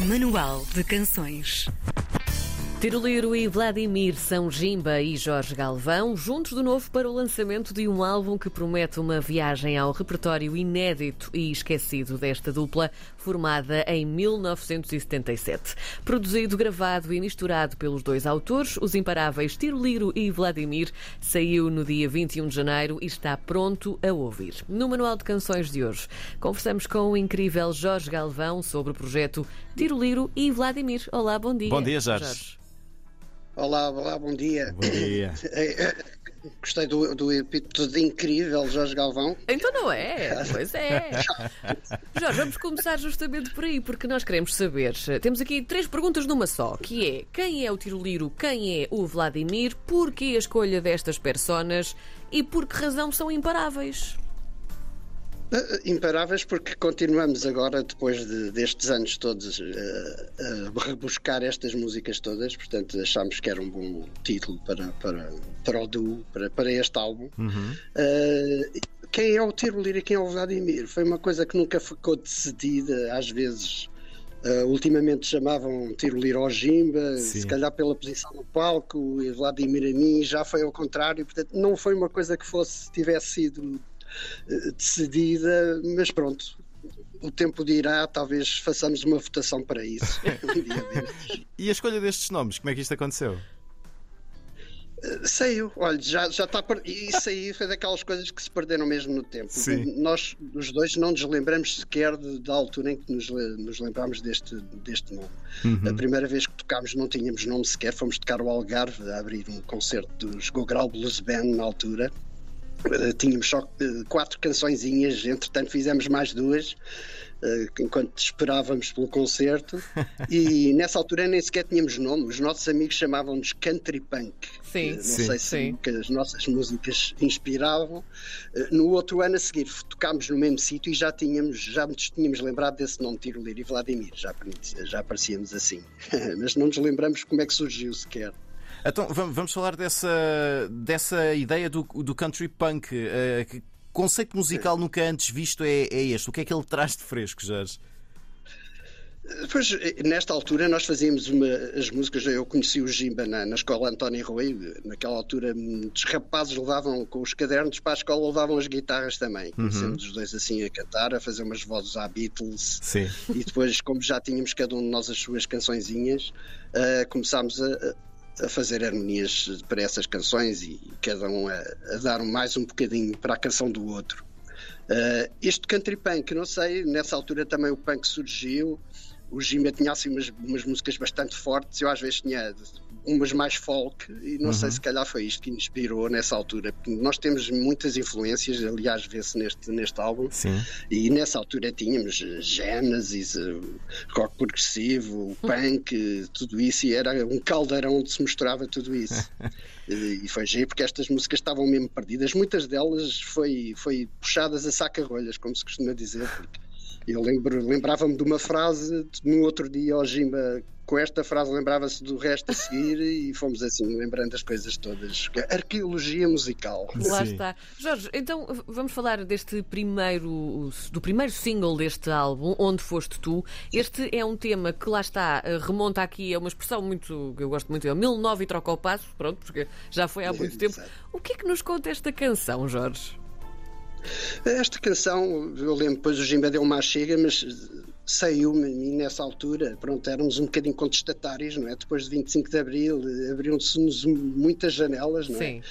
Manual de Canções. Tiroliro e Vladimir são Jimba e Jorge Galvão, juntos de novo para o lançamento de um álbum que promete uma viagem ao repertório inédito e esquecido desta dupla, formada em 1977. Produzido, gravado e misturado pelos dois autores, os imparáveis Tiroliro e Vladimir, saiu no dia 21 de janeiro e está pronto a ouvir. No Manual de Canções de hoje, conversamos com o incrível Jorge Galvão sobre o projeto Tiroliro e Vladimir. Olá, bom dia. Bom dia, Jorge. Olá, olá, bom dia. Bom dia. Gostei do, do epíteto de incrível, Jorge Galvão. Então não é? Pois é. Jorge, vamos começar justamente por aí, porque nós queremos saber. Temos aqui três perguntas numa só, que é quem é o Tiroliro, quem é o Vladimir, porquê a escolha destas personas e por que razão são imparáveis? Uh, Imparáveis porque continuamos agora, depois de, destes anos todos, uh, a rebuscar estas músicas todas, portanto achámos que era um bom título para, para, para o duo, para, para este álbum. Uhum. Uh, quem é o Tiroliro e quem é o Vladimir? Foi uma coisa que nunca ficou decidida, às vezes. Uh, ultimamente chamavam Tiroliro ao Jimba, Sim. se calhar pela posição no palco, e Vladimir a mim, já foi ao contrário, portanto não foi uma coisa que fosse, tivesse sido eh, decidida, mas pronto, o tempo dirá, talvez façamos uma votação para isso. um. E a escolha destes nomes, como é que isto aconteceu? Eh, Saiu, olha, já, já está. per- Isso aí foi daquelas coisas que se perderam mesmo no tempo. Sim. Nós, os dois, não nos lembramos sequer de- da altura em que nos, nos lembramos deste, deste nome. Uhum. A primeira vez que tocámos não tínhamos nome sequer, fomos tocar o Algarve a abrir um concerto dos Gogral Blues Band na altura. Eh, Tínhamos só eh, quatro cançõezinhas, entretanto fizemos mais duas eh, enquanto esperávamos pelo concerto e nessa altura nem sequer tínhamos nome, os nossos amigos chamavam-nos country punk. Sim, Não Sim. sei se Sim. as nossas músicas inspiravam. No outro ano a seguir tocámos no mesmo sítio e já tínhamos, já nos tínhamos lembrado desse nome, Tiroliro e Vladimir, já, já aparecíamos assim. Mas não nos lembramos como é que surgiu sequer. Então vamos, falar dessa, dessa ideia do, do country punk. eh, que conceito musical nunca antes visto é, é este. O que é que ele traz de fresco, Jorge? Pois, eh, nesta altura nós fazíamos uma, as músicas, eu conheci o Jimba na, na escola António Rui, naquela altura muitos rapazes levavam com os cadernos para a escola, levavam as guitarras também, conhecemos os dois assim a cantar, a fazer umas vozes à Beatles, Sim. e depois como já tínhamos cada um de nós as suas cançõezinhas, eh, começámos a, a fazer harmonias para essas canções e cada um a, a dar mais um bocadinho para a canção do outro. Uh, este country punk, não sei, nessa altura também o punk surgiu. O Jimmy tinha assim umas, umas músicas bastante fortes, eu às vezes tinha umas mais folk, e não sei se calhar foi isto que inspirou nessa altura. porque Nós temos muitas influências, aliás, vê-se neste, neste álbum, Sim. e nessa altura tínhamos Genesis, eh, rock progressivo, punk, eh, tudo isso, e era um caldeirão onde se mostrava tudo isso. E e foi giro porque estas músicas estavam mesmo perdidas. Muitas delas foi, foi puxadas a saca-rolhas, como se costuma dizer. Porque eu lembro, lembrava-me de uma frase, no outro dia, ao Jimba, com esta frase, lembrava-se do resto a seguir e fomos assim, lembrando as coisas todas. Arqueologia musical. Lá Sim. está. Jorge, então vamos falar deste primeiro, do primeiro single deste álbum, Onde Foste Tu. Este é um tema que lá está, eh, remonta aqui a uma expressão muito, que eu gosto muito, é o 1009 e troca o passo, pronto, porque já foi há muito tempo. Exato. O que é que nos conta esta canção, Jorge? Esta canção, eu lembro, depois o Jimba deu uma chega, mas eh, saiu-me a mim nessa altura. Pronto, éramos um bocadinho contestatários, não é? Depois de 25 de Abril, eh, abriram-se-nos muitas janelas, não é? Sim.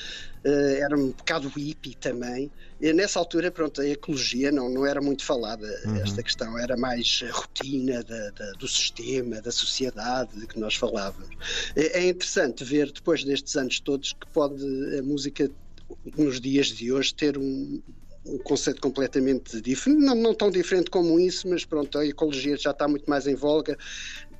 Eh, era um bocado hippie também. E nessa altura, pronto, a ecologia não, não era muito falada. Esta questão era mais a rotina da- da- do sistema, da sociedade de que nós falávamos. É, é interessante ver, depois destes anos todos, que pode a música, nos dias de hoje, ter um, um conceito completamente diferente, não, não tão diferente como isso, mas pronto, a ecologia já está muito mais em voga.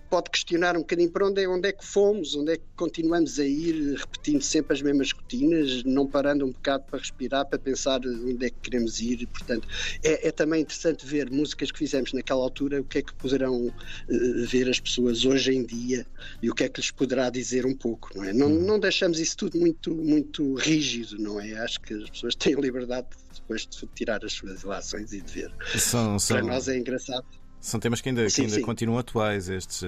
Pode questionar um bocadinho para onde é, onde é que fomos, onde é que continuamos a ir, repetindo sempre as mesmas rotinas, não parando um bocado para respirar, para pensar onde é que queremos ir. Portanto, é, é também interessante ver músicas que fizemos naquela altura, o que é que poderão eh, ver as pessoas hoje em dia e o que é que lhes poderá dizer um pouco, não é? Não, não deixamos isso tudo muito, muito rígido, não é? Acho que as pessoas têm liberdade depois de tirar as suas relações e de ver. São, Para são, nós é engraçado. São temas que ainda, Sim, que ainda sim. continuam atuais, estes eh,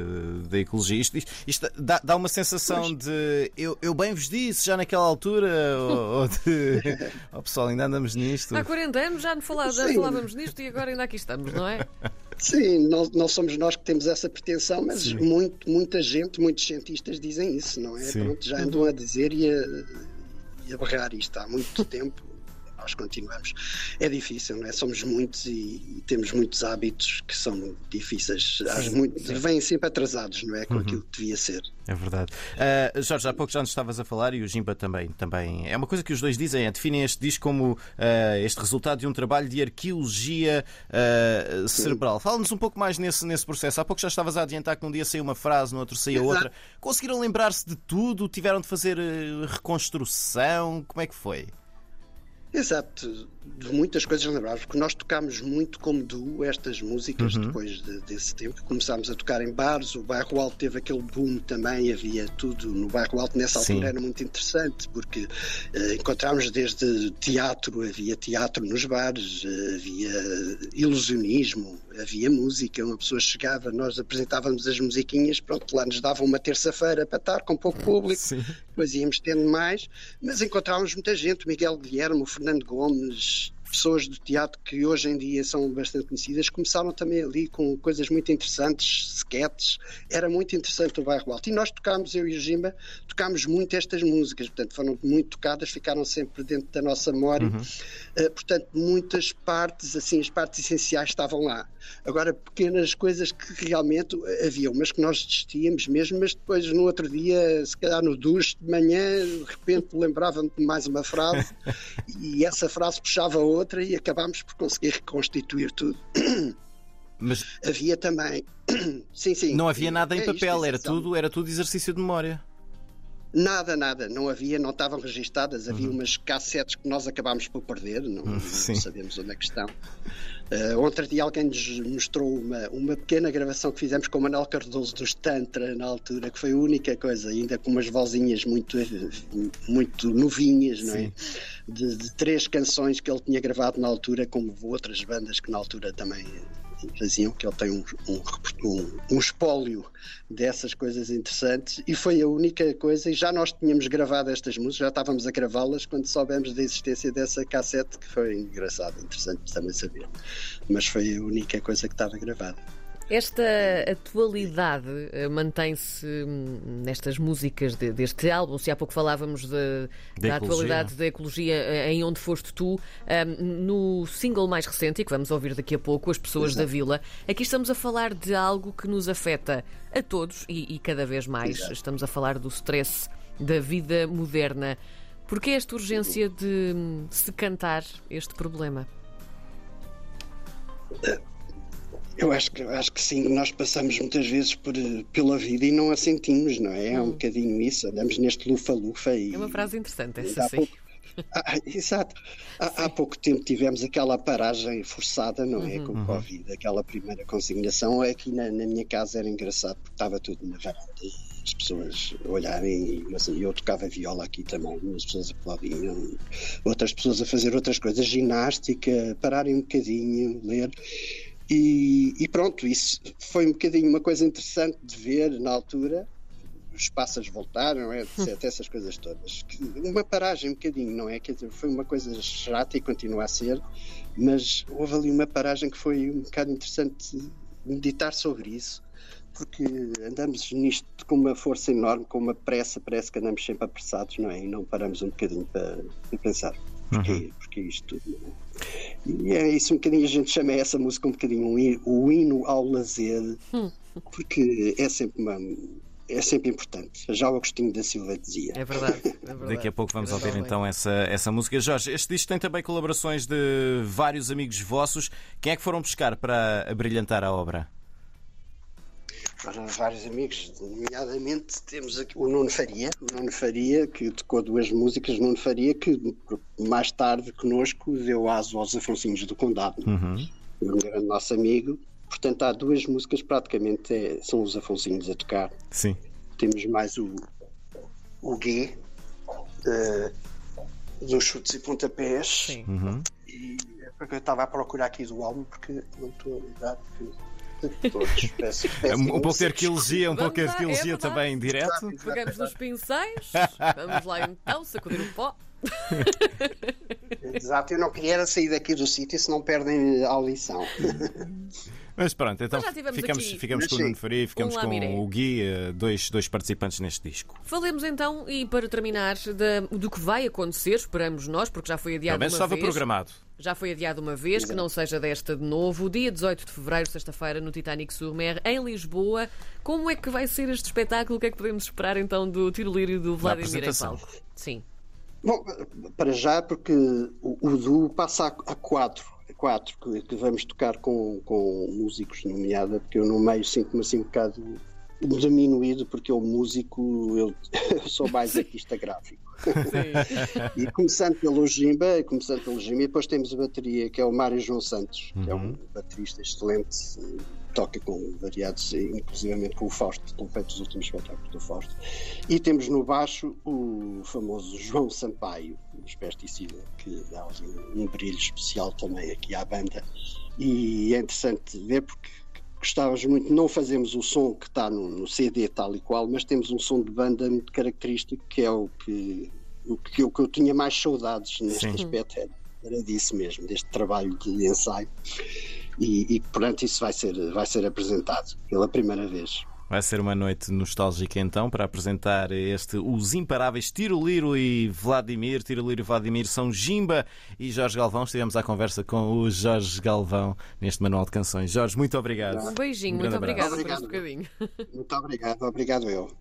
da ecologia. Isto, isto- isto dá, dá uma sensação de eu, eu bem vos disse já naquela altura, ou, ou de oh, pessoal, ainda andamos nisto. Há 40 anos já, falava, já falávamos nisto e agora ainda aqui estamos, não é? Sim, não, não somos nós que temos essa pretensão, mas Sim. muito, muita gente, muitos cientistas dizem isso, não é? Pronto, já andam a dizer e a, e a berrar isto há muito tempo. Nós continuamos. É difícil, não é? Somos muitos e, e temos muitos hábitos que são difíceis. Às muito- Vêm sempre atrasados, não é? Com aquilo que devia ser. É verdade. Ah, Jorge, há pouco já nos estavas a falar e o Jimba também, também. É uma coisa que os dois dizem, é, definem este disco como ah, este resultado de um trabalho de arqueologia ah, cerebral. Fala-nos um pouco mais nesse, nesse processo. Há pouco já estavas a adiantar que num dia saiu uma frase, no outro saía Exato. outra. Conseguiram lembrar-se de tudo? Tiveram de fazer reconstrução? Como é que foi? Exato, de muitas coisas lembrávamos, porque nós tocámos muito como duo estas músicas depois de- desse tempo. Começámos a tocar em bares, o Bairro Alto teve aquele boom também, havia tudo no Bairro Alto nessa Sim. altura, era muito interessante, porque encontrámos desde teatro, havia teatro nos bares, eh, havia ilusionismo, havia música, uma pessoa chegava, nós apresentávamos as musiquinhas, pronto, lá nos davam uma terça-feira para estar com pouco público, Sim. depois íamos tendo mais, mas encontrávamos muita gente, o Miguel Guilherme, o Nederland gewoon pessoas do teatro que hoje em dia são bastante conhecidas, começaram também ali com coisas muito interessantes, sketches, era muito interessante o Bairro Alto. E nós tocámos, eu e o Jimba, tocámos muito estas músicas, portanto foram muito tocadas, ficaram sempre dentro da nossa memória, Uh, portanto muitas partes, assim, as partes essenciais estavam lá. Agora, pequenas coisas que realmente havia umas que nós desistíamos mesmo, mas depois no outro dia, se calhar no duche de manhã, de repente lembrava-me de mais uma frase. E essa frase puxava outra e acabámos por conseguir reconstituir tudo. Mas Havia também. sim, sim. não havia nada em É isto, papel, era tudo, era tudo exercício de memória. Nada, nada, não havia, não estavam registadas. Havia Uhum. umas cassetes que nós acabámos por perder, não, não sim. sabemos onde é que estão. Uh, outro dia alguém nos mostrou uma, uma pequena gravação que fizemos com o Manuel Cardoso dos Tantra na altura, que foi a única coisa, ainda com umas vozinhas muito, muito novinhas, não é? De, de três canções que ele tinha gravado na altura, como outras bandas que na altura também faziam, que ele tem um, um, um, um espólio dessas coisas interessantes e foi a única coisa, e já nós tínhamos gravado estas músicas, já estávamos a gravá-las quando soubemos da existência dessa cassete, que foi engraçado, interessante também saber. Mas foi a única coisa que estava gravada. Esta atualidade eh, mantém-se hum, nestas músicas de- deste álbum. Se há pouco falávamos de- Da da atualidade da ecologia eh, em Onde Foste Tu, hum, no single mais recente, e que vamos ouvir daqui a pouco, As Pessoas da Vila, aqui estamos a falar de algo que nos afeta a todos e, e cada vez mais. Exato. Estamos a falar do stress da vida moderna. Porquê esta urgência de hum, se cantar este problema? Eu acho que, acho que sim, nós passamos muitas vezes por, eh, pela vida e não a sentimos, não é? É um bocadinho isso, andamos neste lufa-lufa e. É uma frase interessante, essa sim. pouco- Ah, exato. Há, há pouco tempo tivemos aquela paragem forçada, não é? Com o Covid, aquela primeira consignação. Aqui na, na minha casa era engraçado porque estava tudo na varanda e as pessoas olharem. E, mas eu tocava viola aqui também, as pessoas aplaudiam. Outras pessoas a fazer outras coisas, ginástica, pararem um bocadinho, ler. E, e pronto, isso foi um bocadinho uma coisa interessante de ver na altura. Os pássaros voltaram, é, etc, essas coisas todas. Uma paragem um bocadinho, não é? Quer dizer, foi uma coisa chata e continua a ser, mas houve ali uma paragem que foi um bocado interessante meditar sobre isso, porque andamos nisto com uma força enorme, com uma pressa, parece que andamos sempre apressados, não é? E não paramos um bocadinho para, para pensar. Porquê, porquê isto tudo? é? E é isso um bocadinho, a gente chama essa música um bocadinho um o hino ao lazer, porque é sempre uma. É sempre importante. Já o Agostinho da Silva dizia. É verdade. é verdade. Daqui a pouco vamos Grande ouvir então essa, essa música. Jorge, este disco tem também colaborações de vários amigos vossos. Quem é que foram buscar para abrilhantar a obra? Para vários amigos, nomeadamente temos aqui o Nuno Faria, o Nuno Faria, que tocou duas músicas, Nuno Faria, que mais tarde conosco deu aso aos Afonsinhos do Condado, um grande nosso amigo. Portanto, há duas músicas praticamente é- são os Afonsinhos a tocar. Sim. Temos mais o, o G, eh, dos chutes e pontapés. Sim. E é porque eu estava a procurar aqui do álbum, porque não estou a lembrar que Todos. Peço, peço Um pouco de imensa arqueologia, um pouco de é arqueologia verdade. também em direto. Pegamos nos pincéis, vamos lá então sacudir o pó. Exato, eu não queria sair daqui do sítio se não perdem a audição. Mas pronto, então Mas já ficamos, aqui ficamos com o. Nuno Faria, ficamos Um com lamiré. o Gui, eh, dois, dois participantes neste disco. Falemos então, e para terminar, da- do que vai acontecer, esperamos nós, porque já foi Pelo adiado menos uma estava vez. programado. Já foi adiado uma vez, que não seja desta de novo. Dia 18 de fevereiro, sexta-feira, no Titanic Sur-Mer, em Lisboa. Como é que vai ser este espetáculo? O que é que podemos esperar então do Tiro Lírio do Vladimir em palco? Sim. Bom, para já, porque o, o duo passa a, a quatro, quatro que, que vamos tocar com, com músicos, nomeada, porque eu no meio sinto-me assim um bocado diminuído, porque eu músico, eu, eu sou mais artista gráfico. Sim. E começando pelo Jimba, começando pelo Jimba, e depois temos a bateria, que é o Mário João Santos, que é um baterista excelente, toca com variados, eh, inclusivamente com o Fausto, tem feito os últimos espetáculos do Fausto. E temos no baixo o famoso João Sampaio, dos Pesticida, que dá um, um brilho especial também aqui à banda. E é interessante ver porque gostávamos muito, não fazemos o som que está no, no CD tal e qual, mas temos um som de banda muito característico que é o que, o que, o que eu tinha mais saudades neste Sim. aspecto era, era disso mesmo, deste trabalho de ensaio. E, e portanto isso vai ser, vai ser apresentado pela primeira vez. Vai ser uma noite nostálgica então para apresentar este Os Imparáveis Tiro Liro e Vladimir. Tiro Liro e Vladimir são Jimba e Jorge Galvão. Estivemos à conversa com o Jorge Galvão neste manual de canções. Jorge, muito obrigado. Um beijinho, Um muito obrigada por este Obrigado. bocadinho. Muito obrigado, obrigado eu.